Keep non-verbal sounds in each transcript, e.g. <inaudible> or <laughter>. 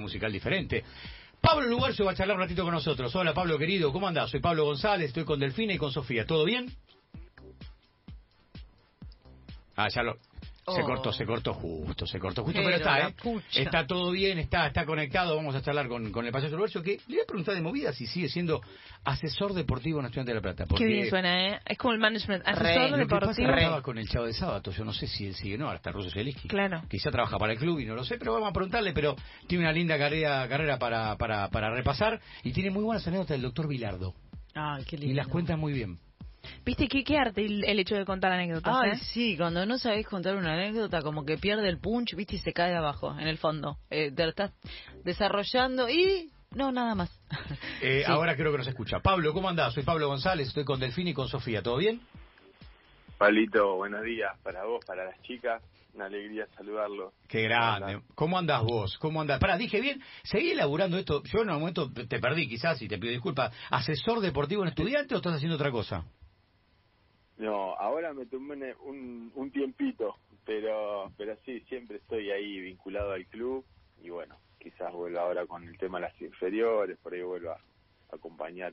musical diferente. Pablo Lugarcio va a charlar un ratito con nosotros. Hola Pablo querido, ¿cómo andás? Soy Pablo González, estoy con Delfina y con Sofía. ¿Todo bien? Ah, ya. Se Oh. cortó, se cortó justo, se cortó justo, pero, Pero está, ¿eh? pucha. Está todo bien, está, está conectado. Vamos a charlar con, con el payaso Lugarcio, que le voy a preguntar de movida si sigue siendo asesor deportivo en Estudiante de la Plata. Porque Qué bien suena, ¿eh? Es como el management. Asesor deportivo. estaba con el Chavo de Sábado, yo no sé si él sigue, no, hasta Russo Zeliski. Claro. Quizá trabaja para el club y no lo sé, pero vamos a preguntarle, pero tiene una linda carrera, carrera para, para, para repasar y tiene muy buenas anécdotas del doctor Bilardo. Ay, qué lindo. Y las cuenta muy bien. ¿Viste qué, qué arte el, el hecho de contar anécdotas? Ay, eh? sí, cuando no sabés contar una anécdota, como que pierde el punch, viste, y se cae de abajo, en el fondo. Eh, te lo estás desarrollando y... No, nada más. Eh, <laughs> Sí. Ahora creo que nos escucha. Pablo, ¿cómo andás? Soy Pablo González, estoy con Delfín y con Sofía. ¿Todo bien? Pablito, buenos días para vos, para las chicas. Una alegría saludarlo. Qué grande. ¿Cómo andás vos? ¿Cómo andás? Pará, dije bien, seguí elaborando esto. Yo en un momento te perdí quizás y te pido disculpas. ¿Asesor deportivo en estudiante o estás haciendo otra cosa? No, ahora me tomé un, un, tiempito, pero pero sí, siempre estoy ahí vinculado al club y bueno, quizás vuelva ahora con el tema de las inferiores, por ahí vuelva a acompañar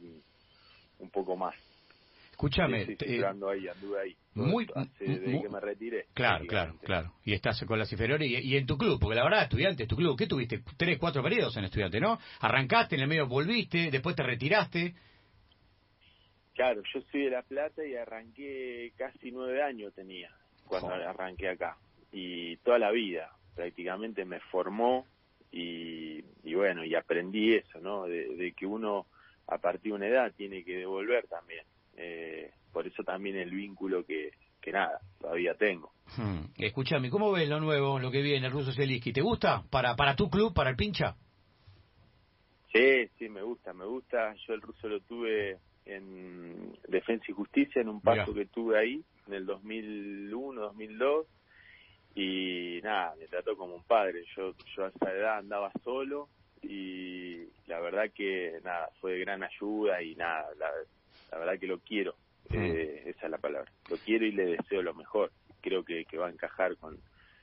un, poco más. Escúchame. Sí, sí, ahí, anduve ahí. muy- Hace- muy- desde que me retiré. Claro, claro, claro. Y estás con las inferiores y, y en tu club, porque la verdad, estudiante, tu club, ¿qué tuviste? Tres, cuatro periodos en estudiante, ¿no? Arrancaste, en el medio volviste, después te retiraste. Claro, yo soy de La Plata y arranqué casi nueve años tenía cuando Joder. arranqué acá. Y toda la vida prácticamente me formó y, y bueno, y aprendí eso, ¿no? De, de que uno a partir de una edad tiene que devolver también. Eh, por eso también el vínculo que, que nada, todavía tengo. Hmm. Escúchame, ¿cómo ves lo nuevo, lo que viene, el ruso Zeliski? ¿Te gusta? ¿Para, para tu club, para el pincha? Sí, sí, me gusta, me gusta. Yo el ruso lo tuve en Defensa y Justicia, en un paso Mirá. que tuve ahí, en el 2001, 2002. Y nada, me trató como un padre. Yo, yo a esa edad andaba solo y la verdad que nada, fue de gran ayuda y nada, la, la verdad que lo quiero. Eh, esa es la palabra. Lo quiero y le deseo lo mejor. Creo que, que va a encajar con,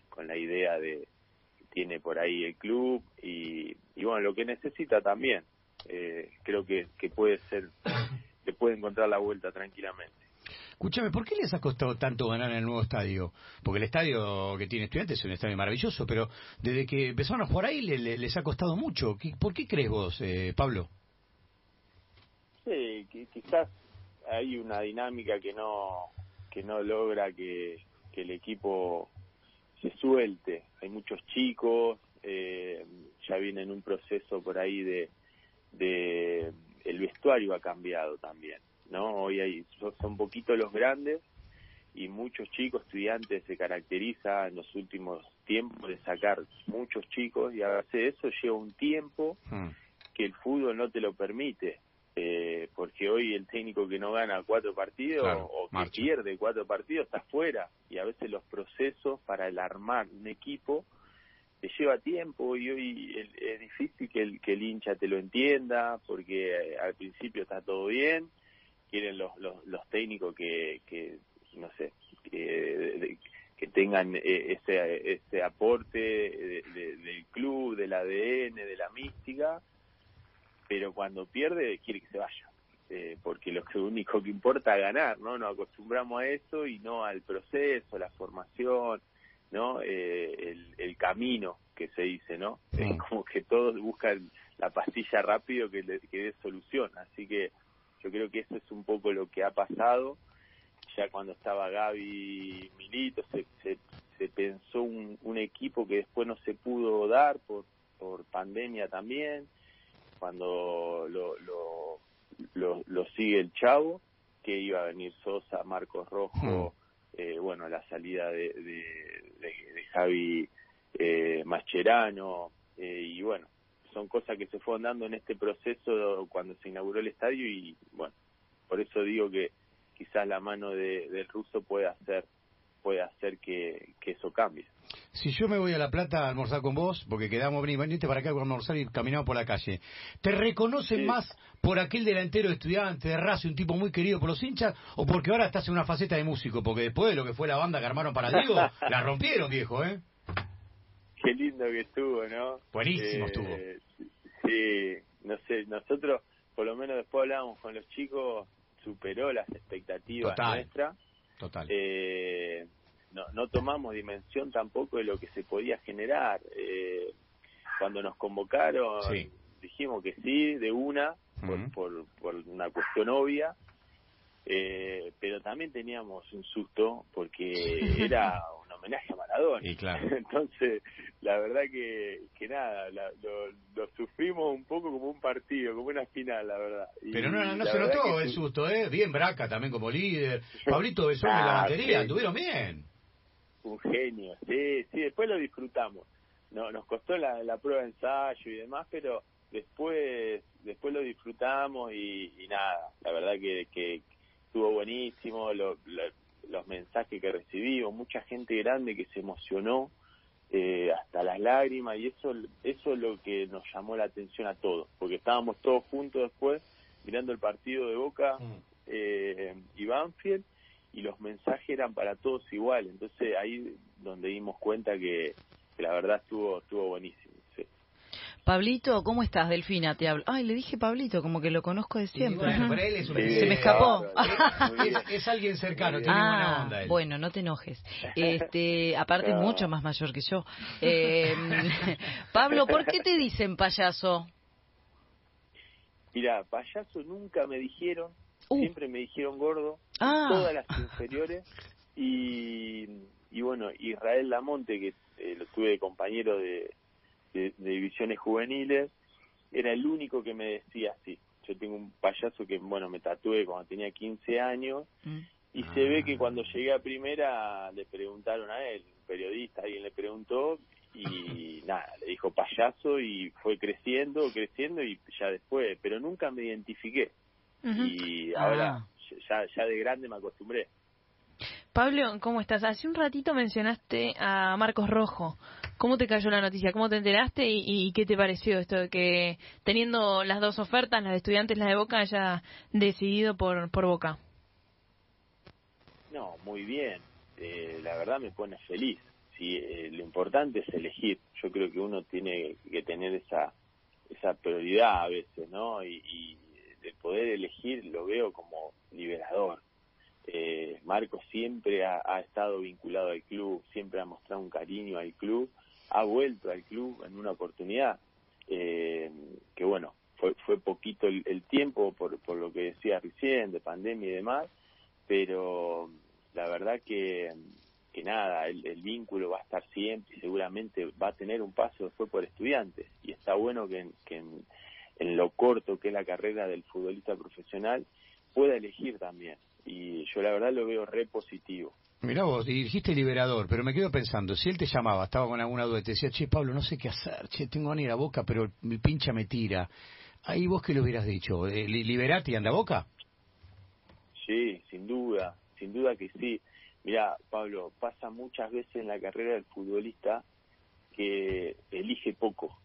con la idea de que tiene por ahí el club y, y bueno, lo que necesita también. Eh, creo que, que puede ser, que puede encontrar la vuelta tranquilamente. Escúchame, ¿por qué les ha costado tanto ganar en el nuevo estadio? Porque el estadio que tiene estudiantes es un estadio maravilloso, pero desde que empezaron a jugar ahí le- le- les ha costado mucho. ¿Qué- ¿Por qué crees vos, eh, Pablo? Sí, qui- quizás hay una dinámica que no que no logra que, que el equipo se suelte. Hay muchos chicos, eh, ya viene en un proceso por ahí de, de el vestuario ha cambiado también, ¿no? Hoy hay son, son poquitos los grandes y muchos chicos estudiantes se caracteriza en los últimos tiempos de sacar muchos chicos y a hacer eso lleva un tiempo Hmm. que el fútbol no te lo permite, eh, porque hoy el técnico que no gana cuatro partidos Claro, o que marcha. pierde cuatro partidos está fuera y a veces los procesos para el armar un equipo te lleva tiempo y hoy es difícil que el, que el hincha te lo entienda porque eh, al principio está todo bien, quieren los, los, los técnicos que, que no sé, que, que tengan eh, ese, ese aporte de- del club, del ADN, de la mística, pero cuando pierde quiere que se vaya, eh, porque lo que único que importa es ganar, ¿no? Nos acostumbramos a eso y no al proceso, la formación, ¿no? Eh, el, el camino que se dice, ¿no? Es como que todos buscan la pastilla rápido que, le- que dé solución, así que yo creo que eso es un poco lo que ha pasado. Ya cuando estaba Gaby Milito se, se, se pensó un, un equipo que después no se pudo dar por, por pandemia también cuando lo, lo, lo, lo sigue el Chavo, que iba a venir Sosa, Marcos Rojo, eh, bueno, la salida de, de, de- de Javi eh, Mascherano, eh, y bueno, son cosas que se fueron dando en este proceso cuando se inauguró el estadio y bueno, por eso digo que quizás la mano de, del ruso puede hacer puede hacer que, que eso cambie. Si yo me voy a La Plata a almorzar con vos, porque quedamos, vení, venite para acá a almorzar y caminamos por la calle, ¿te reconocen Sí. más por aquel delantero estudiante de Racing, un tipo muy querido por los hinchas, o porque ahora estás en una faceta de músico? Porque después de lo que fue la banda que armaron para Diego, <laughs> la rompieron, viejo, ¿eh? Qué lindo que estuvo, ¿no? Buenísimo Eh, estuvo. Sí, no sé, nosotros, por lo menos después hablábamos con los chicos, superó las expectativas Total. nuestras. Total. Eh, no, no tomamos dimensión tampoco de lo que se podía generar. Eh, cuando nos convocaron, Sí. dijimos que sí, de una, por, por, por una cuestión obvia, eh, pero también teníamos un susto porque <laughs> era homenaje a Maradona. Y claro. <laughs> Entonces, la verdad que, que nada, la- lo, lo sufrimos un poco como un partido, como una final, la verdad. Y Pero no, no, no se notó el susto, ¿eh? Bien Braca también como líder. <laughs> Pablito Besón en la Ah, batería, sí. estuvieron bien. un genio, sí, sí, después lo disfrutamos. No, nos costó la, la prueba de ensayo y demás, pero después después lo disfrutamos y, y nada, la verdad que, que estuvo buenísimo, lo- lo- los mensajes que recibimos, mucha gente grande que se emocionó eh, hasta las lágrimas y eso eso es lo que nos llamó la atención a todos, porque estábamos todos juntos después mirando el partido de Boca eh, y Banfield y los mensajes eran para todos igual entonces ahí donde dimos cuenta que, que la verdad estuvo estuvo buenísimo. Pablito, ¿cómo estás? Delfina, te hablo. Ay, le dije Pablito, como que lo conozco de siempre. bueno, para él es un Sí, Se me escapó. <laughs> Es, es alguien cercano, tiene buena Ah, onda él. bueno, no te enojes. Este, aparte es mucho más mayor que yo. Eh, <laughs> Pablo, ¿por qué te dicen payaso? mira payaso nunca me dijeron Uh. siempre me dijeron gordo Ah. todas las inferiores y, y bueno Israel Lamonte que eh, lo tuve de compañero de, de, de divisiones juveniles era el único que me decía así yo tengo un payaso que bueno me tatué cuando tenía 15 años Mm. y Ah. se ve que cuando llegué a primera le preguntaron a él un periodista alguien le preguntó y <laughs> nada le dijo payaso y fue creciendo creciendo y ya después pero nunca me identifiqué y Ah. ahora ya, ya de grande me acostumbré. Pablo, ¿cómo estás? Hace un ratito mencionaste a Marcos Rojo. ¿Cómo te cayó la noticia? ¿Cómo te enteraste y, qué te pareció esto de que teniendo las dos ofertas, la de estudiantes y la de Boca, haya decidido por, por Boca? No, muy bien. Eh, la verdad me pone feliz. Sí, eh, lo importante es elegir. Yo creo que uno tiene que tener esa esa prioridad a veces, ¿no? Y, y de poder elegir lo veo como liberador. Eh, Marco siempre ha, estado vinculado al club, siempre ha mostrado un cariño al club, ha vuelto al club en una oportunidad eh, que bueno, fue, fue poquito el, tiempo por, por lo que decía recién, de pandemia y demás, pero la verdad que, que nada, el, el vínculo va a estar siempre y seguramente va a tener un paso después por estudiantes. Y está bueno que, en- que en lo corto que es la carrera del futbolista profesional pueda elegir también. Y yo la verdad lo veo re positivo. Mirá vos, y dijiste liberador, pero me quedo pensando, si él te llamaba, estaba con alguna duda, y te decía, che, Pablo, no sé qué hacer, che, tengo ganas de ir a Boca, pero mi pincha me tira. Ahí vos qué le hubieras dicho, eh, li- liberate y anda a Boca. Sí, sin duda, sin duda que sí. Mira, Pablo, pasa muchas veces en la carrera del futbolista que elige poco,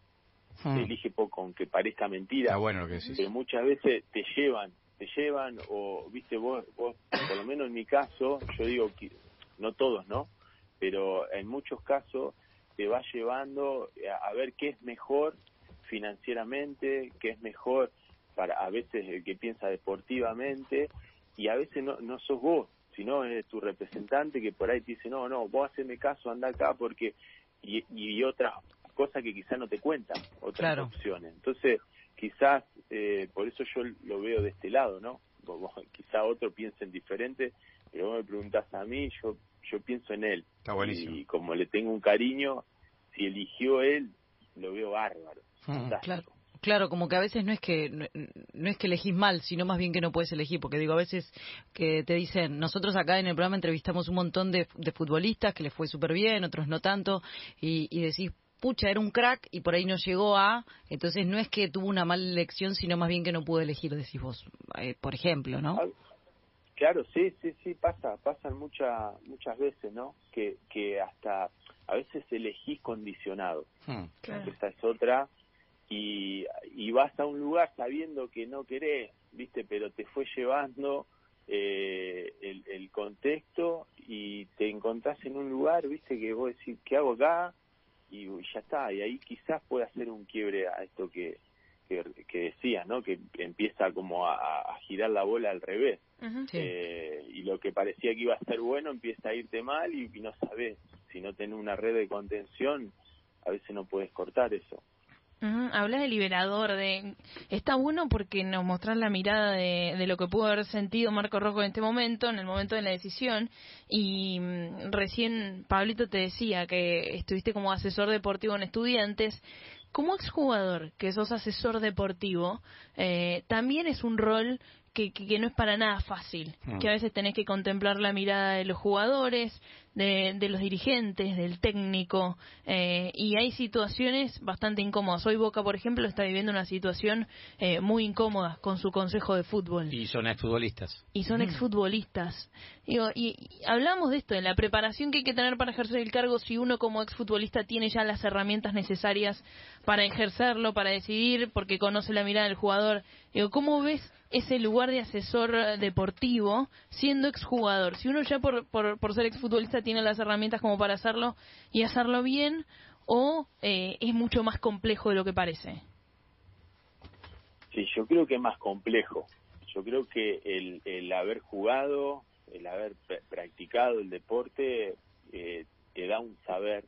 Hmm. elige poco, aunque parezca mentira. Bueno que pero muchas veces te llevan, te llevan o, viste, vos, vos, por lo menos en mi caso, yo digo que, no todos, ¿no? Pero en muchos casos te va llevando a, a ver qué es mejor financieramente, qué es mejor para a veces el que piensa deportivamente y a veces no, no sos vos, sino es tu representante que por ahí te dice, no, no, vos haceme caso, anda acá porque y, y otras cosas que quizás no te cuentan, otras Claro. opciones. Entonces, quizás, eh, por eso yo lo veo de este lado, ¿no? Vos- quizá otro piensen diferente, pero vos me preguntás a mí, yo yo pienso en él. Está buenísimo. Y como le tengo un cariño, si eligió él, lo veo bárbaro. Mm. Claro. Claro, como que a veces no es que no, no es que elegís mal, sino más bien que no puedes elegir, porque digo, a veces que te dicen, nosotros acá en el programa entrevistamos un montón de, de futbolistas que les fue súper bien, otros no tanto, y, y decís, pucha, era un crack y por ahí no llegó a, entonces no es que tuvo una mala elección, sino más bien que no pudo elegir, decís vos, eh, por ejemplo, ¿no? Claro, sí, sí, sí, pasa, pasan muchas muchas veces, ¿no? Que, que hasta a veces elegís condicionado. Hmm. Esa es otra. Y, y vas a un lugar sabiendo que no querés, ¿viste? Pero te fue llevando eh, el, el contexto y te encontrás en un lugar, ¿viste? Que vos decís, ¿qué hago acá? Y ya está, y ahí quizás pueda hacer un quiebre a esto que, que, que decías, ¿no? Que empieza como a, girar la bola al revés. eh, y lo que parecía que iba a ser bueno empieza a irte mal y, no sabes, si no tenés una red de contención, a veces no puedes cortar eso. Hablas de liberador, de está bueno porque nos mostrás la mirada de, de, lo que pudo haber sentido Marco Rojo en este momento, en el momento de la decisión. Y mm, recién Pablito te decía que estuviste como asesor deportivo en estudiantes. Como exjugador, que sos asesor deportivo, eh, también es un rol que, que, no es para nada fácil, mm. que a veces tenés que contemplar la mirada de los jugadores, de, de los dirigentes, del técnico, eh, y hay situaciones bastante incómodas. Hoy Boca, por ejemplo, está viviendo una situación eh, muy incómoda con su consejo de fútbol. Y son exfutbolistas. Y son mm. exfutbolistas. Digo, y, hablamos de esto, de la preparación que hay que tener para ejercer el cargo si uno como exfutbolista tiene ya las herramientas necesarias para ejercerlo, para decidir, porque conoce la mirada del jugador. Digo, ¿cómo ves ese lugar de asesor deportivo siendo exjugador? Si uno ya por, por, por ser exfutbolista tiene las herramientas como para hacerlo y hacerlo bien, o eh, es mucho más complejo de lo que parece? Sí, yo creo que es más complejo. Yo creo que el, el haber jugado, el haber practicado el deporte, eh, te da un saber,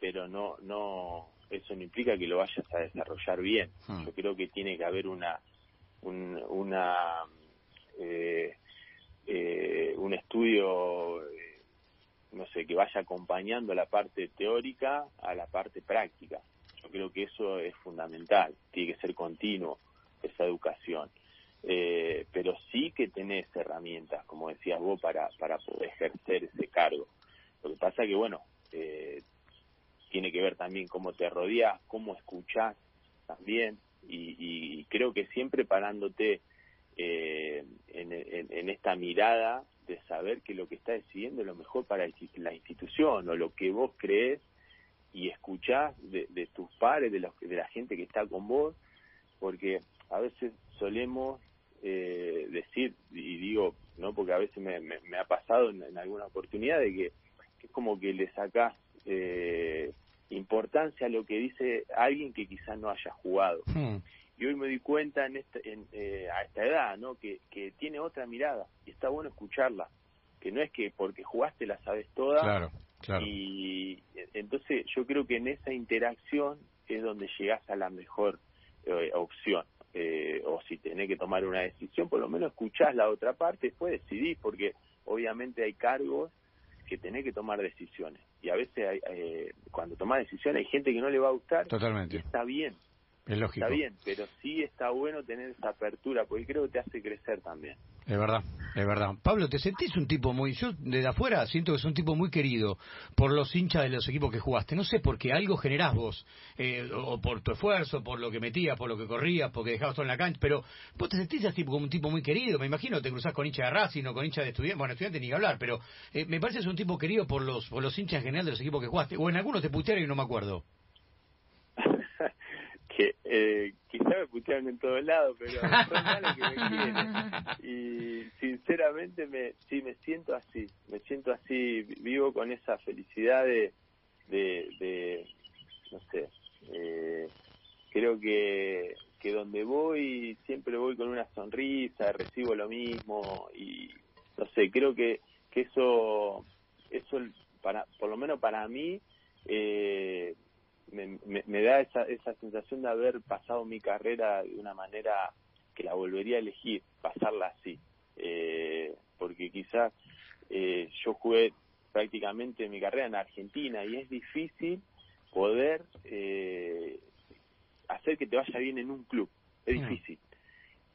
pero no, no, eso no implica que lo vayas a desarrollar bien. Hmm. Yo creo que tiene que haber una, un, una, eh, eh, un estudio, eh, no sé, que vaya acompañando la parte teórica a la parte práctica. Yo creo que eso es fundamental, tiene que ser continuo esa educación. Eh, pero sí que tenés herramientas, como decías vos, para, para poder ejercer ese cargo. Lo que pasa que, bueno, eh, tiene que ver también cómo te rodeas, cómo escuchás también, y, y creo que siempre parándote eh, en, en, esta mirada de saber que lo que está decidiendo es lo mejor para la institución o lo que vos crees y escuchás de, de tus pares, de, los, de la gente que está con vos, porque a veces solemos eh, decir, y digo, no porque a veces me, me, ha pasado en, alguna oportunidad de que, es como que le sacás eh, importancia a lo que dice alguien que quizás no haya jugado. Hmm. Y hoy me di cuenta en esta, en, eh, a esta edad, ¿no? Que, que tiene otra mirada y está bueno escucharla. Que no es que porque jugaste la sabes toda. Claro, claro. Y entonces yo creo que en esa interacción es donde llegás a la mejor eh, opción. Eh, o si tenés que tomar una decisión, por lo menos escuchás la otra parte, después decidís, porque obviamente hay cargos que tenés que tomar decisiones. Y a veces hay, eh, cuando tomás decisiones hay gente que no le va a gustar. Totalmente. está bien. Es lógico. Está bien, pero sí está bueno tener esa apertura, porque creo que te hace crecer también. Es verdad, es verdad. Pablo, ¿te sentís un tipo muy... Yo desde afuera siento que es un tipo muy querido por los hinchas de los equipos que jugaste. No sé, porque algo generás vos, eh, o por tu esfuerzo, por lo que metías, por lo que corrías, porque dejabas todo en la cancha, pero vos te sentís así como un tipo muy querido. Me imagino te cruzás con hincha de Racing o con hincha de estudiantes. Bueno, estudiantes ni que hablar, pero eh, me parece que es un tipo querido por los, por los hinchas en general de los equipos que jugaste. O en algunos te putearon y no me acuerdo que eh, quizá me putearon en todos lados, pero son malos que me <laughs> quieren. Y sinceramente me, sí me siento así, me siento así, vivo con esa felicidad de, de, no sé, eh, creo que, que donde voy siempre voy con una sonrisa, recibo lo mismo y no sé, creo que, que eso, eso para, por lo menos para mí, eh, me, da esa, esa sensación de haber pasado mi carrera de una manera que la volvería a elegir, pasarla así. Eh, porque quizás eh, yo jugué prácticamente mi carrera en Argentina y es difícil poder eh, hacer que te vaya bien en un club. Es mm. difícil.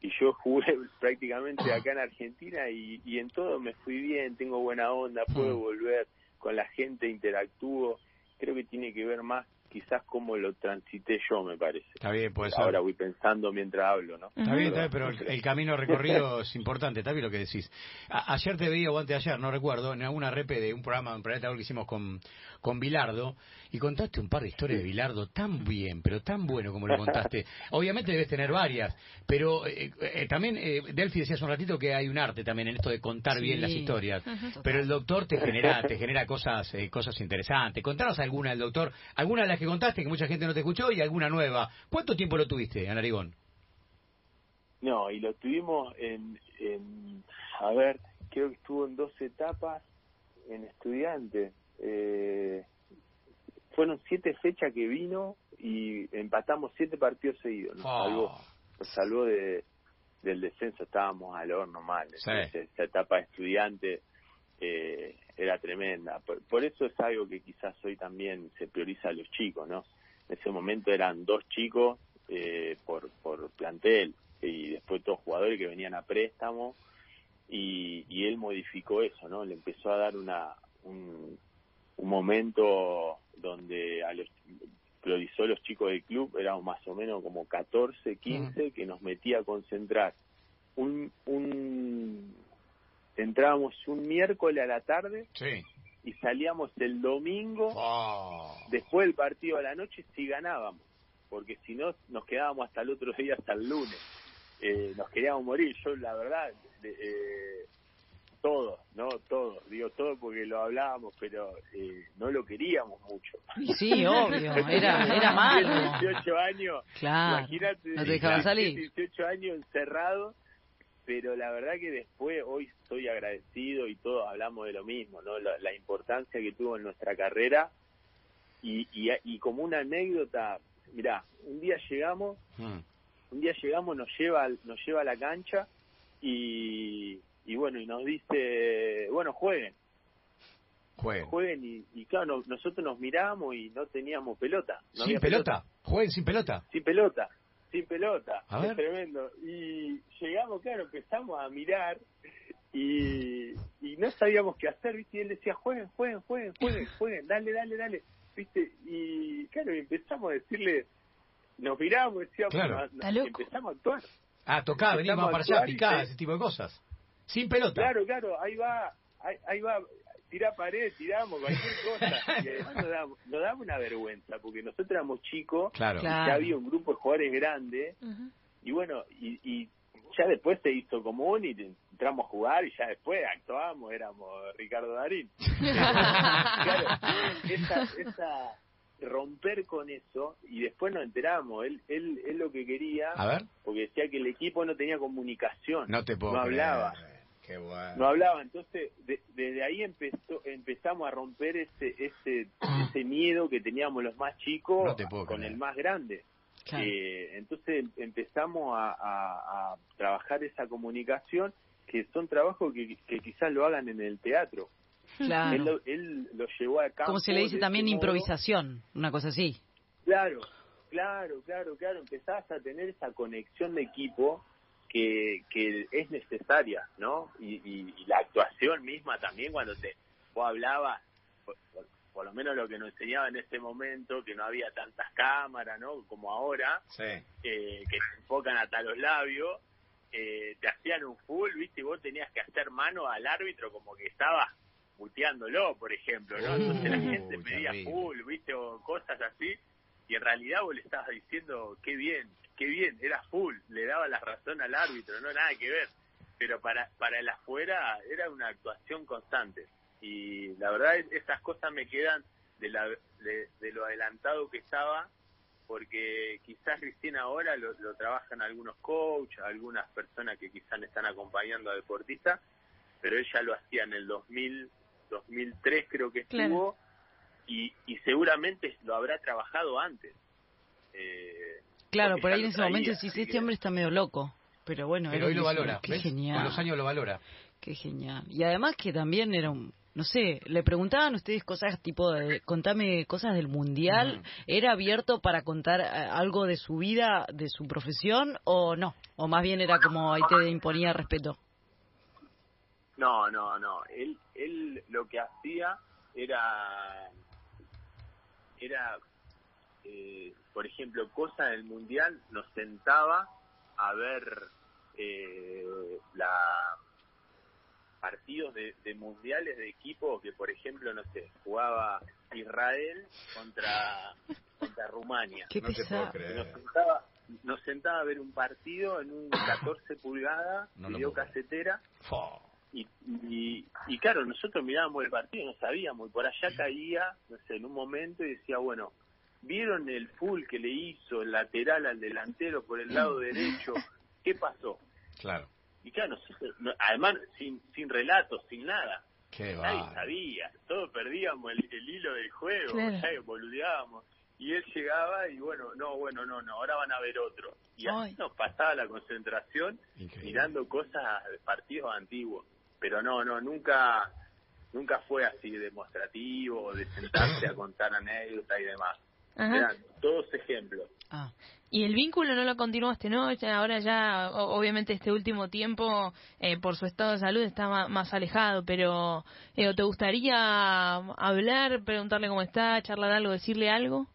Y yo jugué <laughs> prácticamente acá en Argentina y, y en todo me fui bien, tengo buena onda, puedo mm. volver con la gente, interactúo. Creo que tiene que ver más quizás como lo transité yo, me parece. Está bien, pues Ahora voy pensando mientras hablo, ¿no? Está bien, está bien, pero el, el camino <laughs> recorrido es importante, está bien lo que decís. A- ayer te veía, o antes de ayer, no recuerdo, en alguna repe de un programa, un planeta Gol que hicimos con, con Bilardo, y contaste un par de historias de Bilardo tan bien, pero tan bueno como lo contaste. <laughs> Obviamente debes tener varias, pero eh, eh, también, eh, Delphi decía hace un ratito que hay un arte también en esto de contar bien las historias. Pero el doctor te genera, te genera cosas, eh, cosas interesantes. Contanos alguna del doctor, alguna de las que contaste que mucha gente no te escuchó y alguna nueva. ¿Cuánto tiempo lo tuviste, Anarigón? No, y lo tuvimos en, en, a ver, creo que estuvo en dos etapas en estudiante. Eh, fueron siete fechas que vino y empatamos siete partidos seguidos. Nos Oh. salvó, nos salvó de, del descenso, estábamos al horno mal. Sí. Esa etapa de estudiante eh, era tremenda. Por, por eso es algo que quizás hoy también se prioriza a los chicos, ¿no? En ese momento eran dos chicos eh, por, por plantel y después todos jugadores que venían a préstamo y, y él modificó eso, ¿no? Le empezó a dar una un, un momento donde a los priorizó los chicos del club, éramos más o menos como 14, 15, que nos metía a concentrar. Un, un entrábamos un miércoles a la tarde Sí. y salíamos el domingo Oh. después del partido a la noche si ganábamos, porque si no nos quedábamos hasta el otro día, hasta el lunes. Eh, nos queríamos morir. Yo, la verdad, de- eh, todos, ¿no? Todos, digo todo porque lo hablábamos, pero eh, no lo queríamos mucho. Sí, obvio, era, era malo. <laughs> 18 años, Claro, imagínate, no te dejaban salir. 18 años encerrado, pero la verdad que después, hoy estoy agradecido y todos hablamos de lo mismo, ¿no? La, la importancia que tuvo en nuestra carrera y, y, y como una anécdota, mirá, un día llegamos, Mm. un día llegamos, nos lleva, nos lleva a la cancha y, y bueno, y nos dice, bueno, jueguen, Jueguen. jueguen y, y claro, no- nosotros nos miramos y no teníamos pelota. no ¿Sin había pelota? ¿Jueguen sin pelota? sin pelota, sin pelota, A es ver. tremendo. Y llegamos, claro, empezamos a mirar y, y no sabíamos qué hacer, ¿viste? Y él decía, jueguen, jueguen, jueguen, jueguen, <laughs> jueguen, dale, dale, dale, ¿viste? Y claro, y empezamos a decirle, nos miramos, decíamos, Claro. no- Está loco. empezamos a actuar. Ah, tocá, vamos para a allá, picá, se- ese tipo de cosas. Sin pelota. Claro, claro, ahí va, ahí, ahí va, tira pared, tiramos, cualquier cosa. <laughs> Y además nos daba, nos daba una vergüenza, porque nosotros éramos chicos, Claro. Claro. ya había un grupo de jugadores grandes, Ujú. y bueno, y, y ya después se hizo común y entramos a jugar y ya después actuamos, éramos Ricardo Darín. <laughs> claro, esa, esa romper con eso y después nos enteramos, él, él, él lo que quería, A ver. porque decía que el equipo no tenía comunicación, No te puedo no creer. Hablaba. Qué bueno. no hablaba, entonces de- desde ahí empezó, empezamos a romper ese, ese, ese miedo que teníamos los más chicos No te puedo con creer. el más grande. Claro. Eh, entonces empezamos a, a- a trabajar esa comunicación, que son trabajos que, que quizás lo hagan en el teatro. Él, Claro. lo, él lo llevó a cabo. Como se le dice también improvisación, una cosa así. Claro, claro, claro, claro. Empezás a tener esa conexión de equipo que, que es necesaria, ¿no? Y, y- y la actuación misma también cuando te vos hablabas, por, por- por lo menos lo que nos enseñaba en ese momento, que no había tantas cámaras, ¿no? Como ahora, Sí. eh, que se enfocan hasta los labios, eh, te hacían un full, ¿viste? Y vos tenías que hacer mano al árbitro como que estabas muteándolo, por ejemplo, ¿no? Entonces la gente pedía full, ¿viste? O cosas así, y en realidad vos le estabas diciendo, qué bien, qué bien, era full, le daba la razón al árbitro, no nada que ver. Pero para, para el afuera era una actuación constante. Y la verdad, es- esas cosas me quedan de, la, de, de lo adelantado que estaba porque quizás recién ahora lo, lo trabajan algunos coaches, algunas personas que quizás están acompañando a deportistas, pero ella lo hacía en el 2000, 2003 creo que Claro. Y, y seguramente lo habrá trabajado antes. Eh, Claro, por ahí en ese momento traía, así este que- hombre está medio loco. Pero bueno, Pero él hoy lo valora. Qué ¿ves? genial. Con los años lo valora. Qué genial. Y además que también era un, no sé, le preguntaban ustedes cosas tipo de, contame cosas del mundial. ¿era abierto para contar eh, algo de su vida, de su profesión o no? O más bien era como ahí te imponía respeto. No, no, no. Él, él lo que hacía era, era eh, por ejemplo, cosa del Mundial, nos sentaba a ver eh, la partidos de, de mundiales de equipo que, por ejemplo, no sé, jugaba Israel contra, contra Rumania. Qué No te puedo creer. Nos sentaba, nos sentaba a ver un partido en un 14 pulgadas, No video casetera. Y, y, y claro, nosotros mirábamos el partido, no sabíamos, y por allá caía, no sé, en un momento y decía, bueno, ¿vieron el full que le hizo el lateral al delantero por el lado derecho? ¿Qué pasó? Claro. Y claro, nosotros, no- además, sin, sin relatos, sin nada, Qué nadie va. sabía, todos perdíamos el, el hilo del juego, Claro. ya boludeábamos. Y él llegaba y bueno, no, bueno, no, no, ahora van a ver otro. Y así Ay. nos pasaba la concentración Increíble. mirando cosas de partidos antiguos. Pero no, no, nunca nunca fue así demostrativo, de sentarse a <coughs> contar anécdotas y demás. Ajá. Eran todos ejemplos. Ah. Y el vínculo no lo continuaste, ¿no? Ya- ahora ya, obviamente este último tiempo, eh, por su estado de salud, está ma- más, alejado, pero eh, ¿te gustaría hablar, preguntarle cómo está, charlar algo, decirle algo?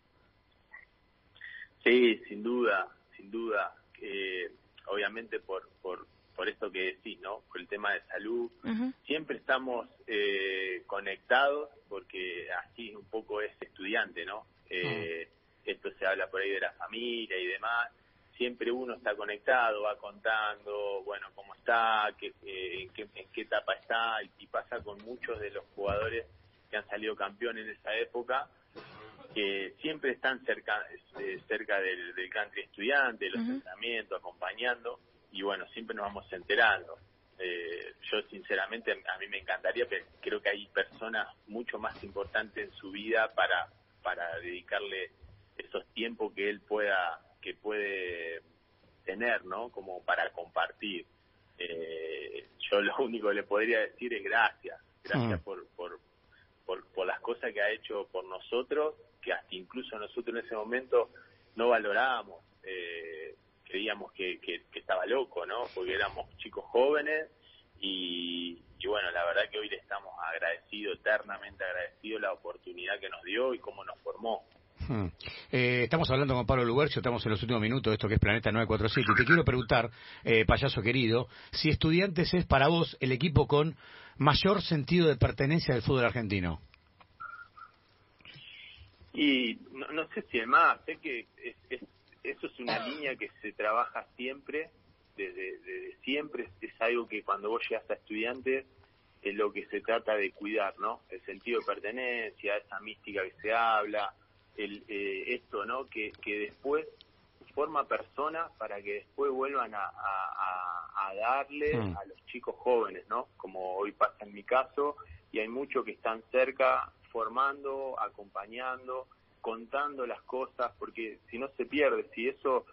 Sí, sin duda, sin duda. Eh, obviamente por, por, por esto que decís, ¿no? Por el tema de salud. Siempre estamos eh, conectados porque así un poco es estudiante, ¿no? Eh, Esto se habla por ahí de la familia y demás. Siempre uno está conectado, va contando, bueno, cómo está, qué, eh, en, qué, en qué etapa está, y, y pasa con muchos de los jugadores que han salido campeones en esa época, que siempre están cerca eh, cerca del, del country estudiante, los entrenamientos, acompañando, y bueno, siempre nos vamos enterando. Eh, yo sinceramente a mí me encantaría, pero creo que hay personas mucho más importantes en su vida para, para dedicarle esos tiempos que él pueda, que puede tener, ¿no? Como para compartir. Eh, yo lo <laughs> único que le podría decir es gracias, gracias Mm. por, por, por, por las cosas que ha hecho por nosotros, que hasta incluso nosotros en ese momento no valorábamos. Eh, creíamos que, que, que estaba loco, ¿no? Porque éramos chicos jóvenes y, y bueno, la verdad que hoy le estamos agradecidos, eternamente agradecidos la oportunidad que nos dio y cómo nos formó. Hmm. Eh, estamos hablando con Pablo Lugercio, estamos en los últimos minutos de esto que es Planeta 947. Y te quiero preguntar, eh, payaso querido, si Estudiantes es para vos el equipo con mayor sentido de pertenencia del fútbol argentino. Y no, no sé si es más, sé que es, es- eso es una línea que se trabaja siempre, desde, desde siempre, es, algo que cuando vos llegas a estudiantes es lo que se trata de cuidar, ¿no? El sentido de pertenencia, esa mística que se habla, el, eh, esto, ¿no? Que, que después forma personas para que después vuelvan a, a- darle Hmm. a los chicos jóvenes, ¿no? Como hoy pasa en mi caso, y hay muchos que están cerca formando, acompañando, contando las cosas, porque si no se pierde, si eso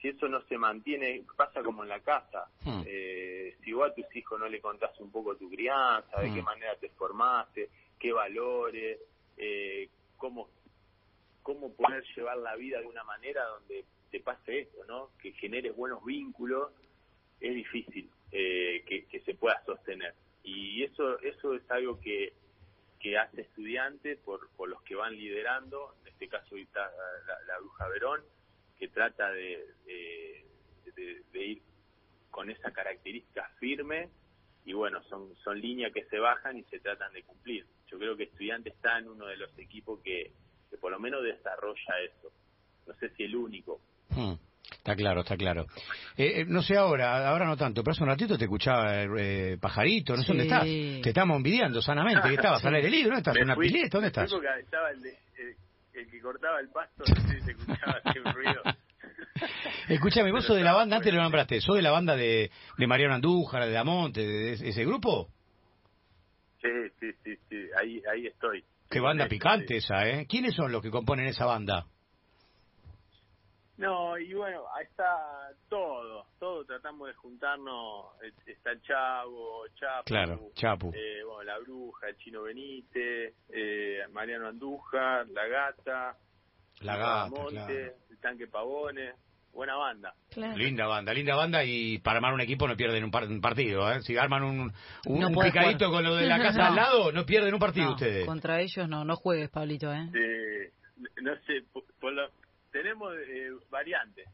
si eso no se mantiene, pasa como en la casa. Hmm. Eh, si vos a tus hijos no le contás un poco tu crianza, de Hmm. qué manera te formaste, qué valores, eh, cómo cómo poder llevar la vida de una manera donde te pase esto, ¿no? Que generes buenos vínculos, es difícil eh, que, que se pueda sostener. Y eso eso es algo que, que hace estudiante por, por los que van liderando, este caso ahorita la, la Bruja Verón, que trata de, de, de- de ir con esa característica firme y bueno, son, son líneas que se bajan y se tratan de cumplir. Yo creo que estudiante está en uno de los equipos que, que por lo menos desarrolla eso. No sé si el único, Hmm. Está claro, está claro. Eh, eh, no sé ahora, ahora no tanto, pero hace un ratito te escuchaba eh, Pajarito, no sé Sí. dónde estás. Te estamos envidiando sanamente, que <laughs> estabas al aire libre, ¿dónde estás? ¿En una pileta? ¿Dónde estás? estaba el, de- el, que cortaba el pasto, no sé si se escuchaba ruido. <laughs> Escúchame, vos sos de la banda, antes lo nombraste, sos de la banda de, de Mariano Andújar, de Damonte, de ese, grupo. Sí, sí, sí, sí, ahí, ahí estoy. Qué banda picante sí. esa, ¿eh? ¿Quiénes son los que componen esa banda? No, y bueno, ahí está todo, todo tratamos de juntarnos, eh, está el Chavo, Chapu, Claro, Chapu. eh, bueno, la Bruja, el Chino Benítez, eh, Mariano Andújar, La Gata, La Gata, Monte, claro. el Tanque Pavones, buena banda. Claro. Linda banda, linda banda y para armar un equipo no pierden un, par- un partido, ¿eh? Si arman un, un, No un puede picadito jugar. con lo de la casa <laughs> No. al lado, no pierden un partido No, ustedes. contra ellos no, no juegues, Pablito, ¿eh? Eh, no sé, por, lo, tenemos eh, variantes.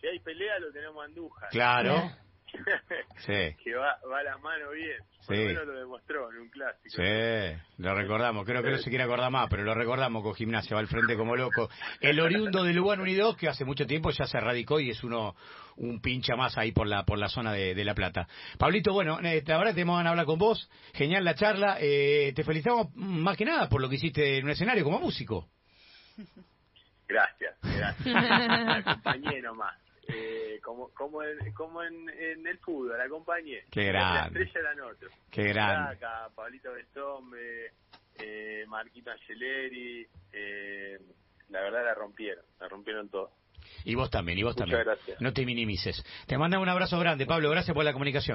Si hay pelea, lo tenemos a Andújar. Claro. <laughs> sí. Que va, va a las manos bien. Por Sí. lo menos lo demostró en un clásico. Sí, lo recordamos. Creo que no se quiere acordar más, pero lo recordamos con gimnasia, va al frente como loco. El oriundo de Lugano Unido, que hace mucho tiempo ya se radicó y es uno un pincha más ahí por la por la zona de, de La Plata. Pablito, bueno, eh, la verdad tenemos ganas de hablar con vos. Genial la charla. Eh, te felicitamos más que nada por lo que hiciste en un escenario como músico. <laughs> Gracias, gracias. <laughs> La acompañé nomás. Eh, como como en, como en, en el fútbol, la acompañé. Qué La grande. estrella eran otros. Qué grande. Acá, Pablito Bestombe, eh, Marquito Angeleri, eh, la verdad la rompieron, la rompieron todo. Y vos también, y vos Muchas también. gracias. No te minimices. Te mando un abrazo grande, Pablo. Gracias por la comunicación.